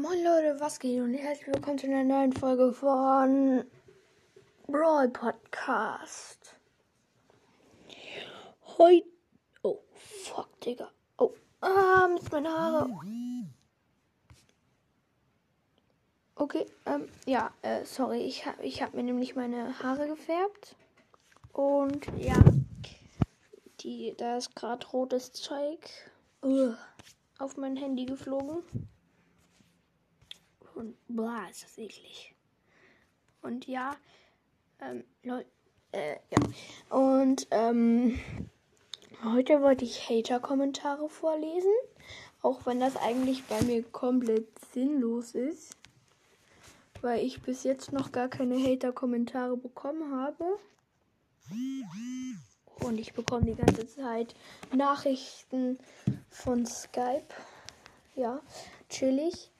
Moin Leute, was geht und herzlich willkommen zu einer neuen Folge von Brawl Podcast. Heute. Oh, fuck, Digga. Oh, ah, mit meinen Haaren. Okay, ähm, ja, äh, sorry, ich habe ich hab mir nämlich meine Haare gefärbt. Und ja, die, da ist gerade rotes Zeug uh, auf mein Handy geflogen. Und boah, ist das eklig. Und ja, ähm, Leute, äh, ja. Und, ähm, heute wollte ich Hater-Kommentare vorlesen. Auch wenn das eigentlich bei mir komplett sinnlos ist. Weil ich bis jetzt noch gar keine Hater-Kommentare bekommen habe. Und ich bekomme die ganze Zeit Nachrichten von Skype. Ja, chillig.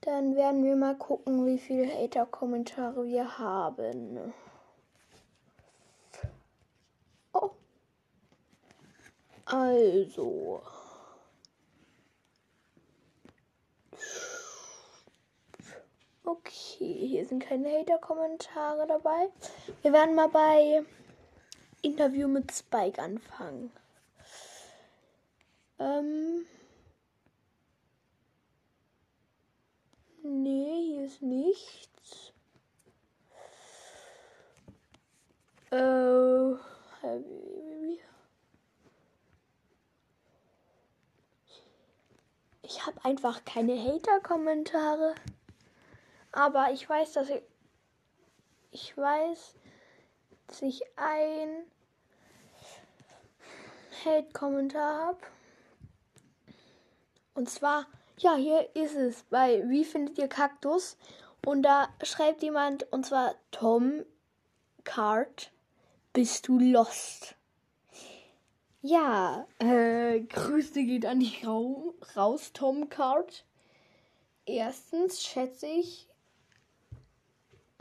Dann werden wir mal gucken, wie viele Hater-Kommentare wir haben. Oh. Also. Okay, hier sind keine Hater-Kommentare dabei. Wir werden mal bei Interview mit Spike anfangen. Ähm. Nee, hier ist nichts. Äh, ich habe einfach keine Hater-Kommentare. Aber ich weiß, dass ich. Ich weiß, dass ich ein Hate-Kommentar habe. Und zwar ja, hier ist es bei Wie findet ihr Kaktus? Und da schreibt jemand, und zwar Tom Card, bist du lost? Ja, äh, Grüße geht an dich raus, Tom Card. Erstens schätze ich,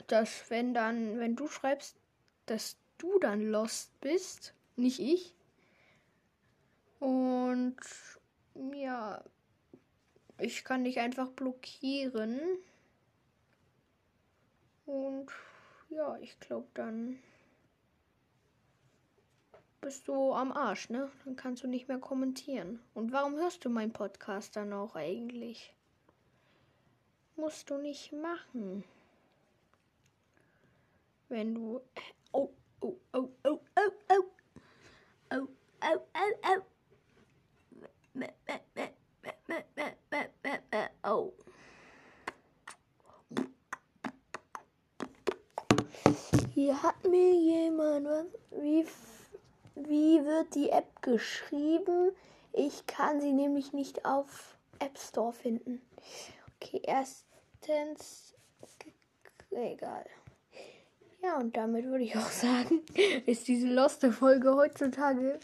dass wenn dann, wenn du schreibst, dass du dann lost bist, nicht ich. Und ja, ich kann dich einfach blockieren. Und ja, ich glaube, dann bist du am Arsch, ne? Dann kannst du nicht mehr kommentieren. Und warum hörst du meinen Podcast dann auch eigentlich? Musst du nicht machen. Wenn du. Oh, oh, oh, oh, oh, oh. Oh, oh, oh, oh. Oh. Hier hat mir jemand was. Wie, wie wird die App geschrieben? Ich kann sie nämlich nicht auf App Store finden. Okay, erstens. Egal. Ja, und damit würde ich auch sagen, ist diese loste Folge heutzutage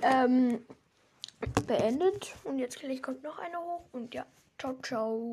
ähm, beendet. Und jetzt gleich kommt noch eine hoch. Und ja, ciao, ciao.